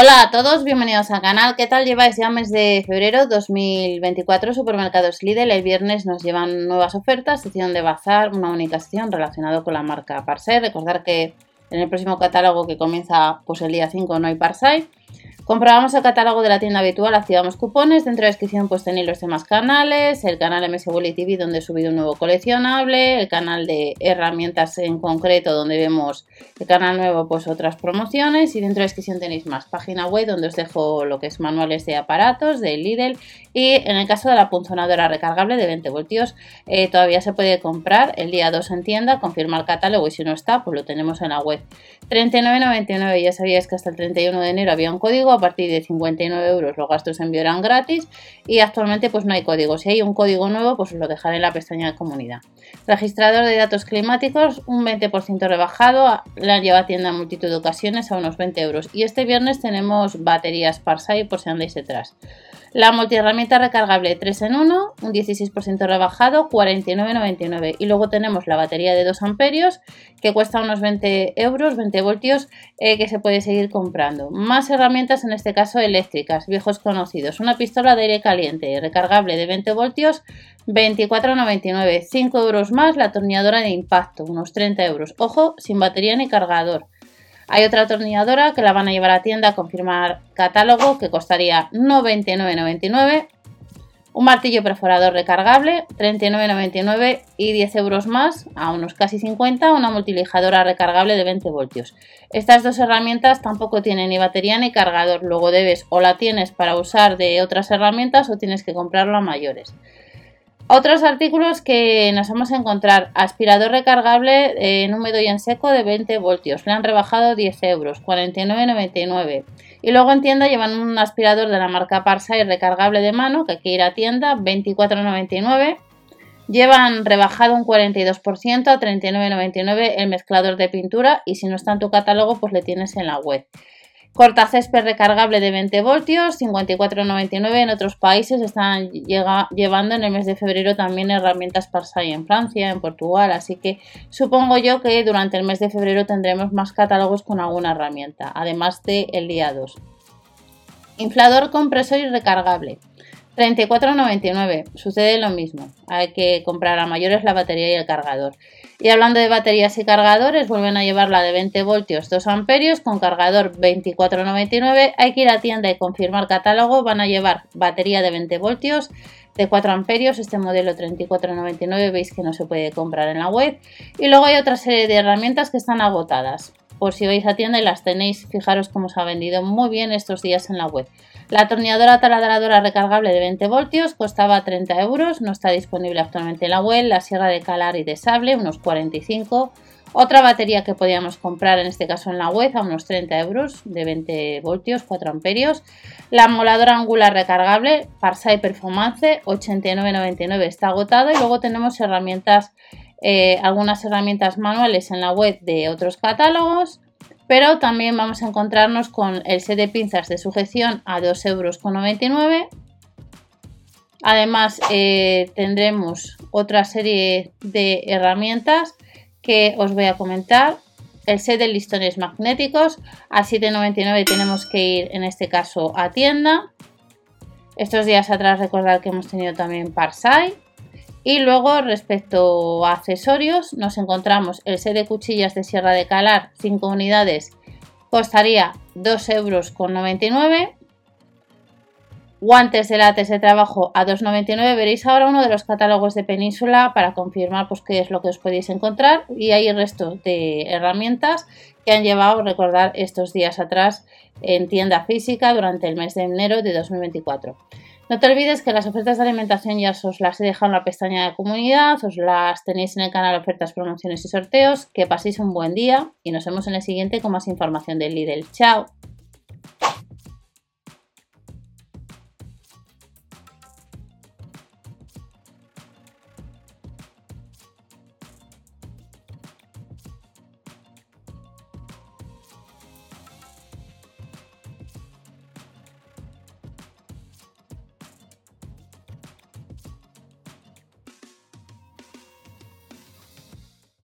Hola a todos, bienvenidos al canal. ¿Qué tal lleváis ya mes de febrero 2024? Supermercados Lidl el viernes nos llevan nuevas ofertas, sección de bazar, una única sección relacionada con la marca Parsai. Recordar que en el próximo catálogo que comienza pues el día 5 no hay Parsai. Comprobamos el catálogo de la tienda habitual, activamos cupones, dentro de la descripción pues tenéis los demás canales, el canal MS TV donde he subido un nuevo coleccionable, el canal de herramientas en concreto donde vemos el canal nuevo pues otras promociones y dentro de la descripción tenéis más página web donde os dejo lo que es manuales de aparatos de Lidl y en el caso de la punzonadora recargable de 20 voltios eh, todavía se puede comprar el día 2 en tienda, confirma el catálogo y si no está pues lo tenemos en la web. 39.99 ya sabíais que hasta el 31 de enero había un código a partir de 59 euros los gastos de envío eran gratis y actualmente pues no hay código. Si hay un código nuevo pues lo dejaré en la pestaña de comunidad. Registrador de datos climáticos, un 20% rebajado, la lleva a tienda en multitud de ocasiones a unos 20 euros. Y este viernes tenemos baterías Parsai por si andáis detrás. La multiherramienta recargable 3 en 1, un 16% rebajado, 49,99. Y luego tenemos la batería de 2 amperios que cuesta unos 20 euros, 20 voltios, eh, que se puede seguir comprando. Más herramientas, en este caso eléctricas, viejos conocidos. Una pistola de aire caliente recargable de 20 voltios, 24,99. 5 euros más la atornilladora de impacto, unos 30 euros. Ojo, sin batería ni cargador. Hay otra atornilladora que la van a llevar a tienda a confirmar catálogo que costaría 99,99. Un martillo perforador recargable, 39,99 y 10 euros más, a unos casi 50, una multilijadora recargable de 20 voltios. Estas dos herramientas tampoco tienen ni batería ni cargador, luego debes o la tienes para usar de otras herramientas o tienes que comprarlo a mayores. Otros artículos que nos vamos a encontrar, aspirador recargable en húmedo y en seco de 20 voltios, le han rebajado 10 euros, 49,99. Y luego en tienda llevan un aspirador de la marca Parsai recargable de mano, que hay que ir a tienda, 24,99. Llevan rebajado un 42% a 39,99 el mezclador de pintura y si no está en tu catálogo pues le tienes en la web. Cortacésped recargable de 20 voltios, 54,99 en otros países. Están llevando en el mes de febrero también herramientas Parsai en Francia, en Portugal. Así que supongo yo que durante el mes de febrero tendremos más catálogos con alguna herramienta, además del el día 2. Inflador compresor y recargable. 34,99. Sucede lo mismo. Hay que comprar a mayores la batería y el cargador. Y hablando de baterías y cargadores, vuelven a llevar la de 20 voltios 2 amperios con cargador 24,99. Hay que ir a tienda y confirmar catálogo. Van a llevar batería de 20 voltios de 4 amperios. Este modelo 34,99 veis que no se puede comprar en la web. Y luego hay otra serie de herramientas que están agotadas por si vais a tienda y las tenéis, fijaros cómo se ha vendido muy bien estos días en la web. La atornilladora taladradora recargable de 20 voltios costaba 30 euros, no está disponible actualmente en la web. La sierra de calar y de sable, unos 45 otra batería que podíamos comprar en este caso en la web a unos 30 euros de 20 voltios, 4 amperios. La moladora angular recargable Parsai Performance 89,99 está agotado y luego tenemos herramientas eh, algunas herramientas manuales en la web de otros catálogos, pero también vamos a encontrarnos con el set de pinzas de sujeción a 2,99 euros. Además eh, tendremos otra serie de herramientas que os voy a comentar. El set de listones magnéticos a 7,99 tenemos que ir en este caso a tienda. Estos días atrás recordar que hemos tenido también Parsai y luego, respecto a accesorios, nos encontramos el set de cuchillas de sierra de calar, 5 unidades, costaría 2,99 euros. Guantes de látex de trabajo a 2,99. Veréis ahora uno de los catálogos de Península para confirmar pues, qué es lo que os podéis encontrar. Y hay el resto de herramientas que han llevado, recordar, estos días atrás en tienda física durante el mes de enero de 2024. No te olvides que las ofertas de alimentación ya os las he dejado en la pestaña de comunidad, os las tenéis en el canal ofertas, promociones y sorteos. Que paséis un buen día y nos vemos en el siguiente con más información del Lidl. Chao.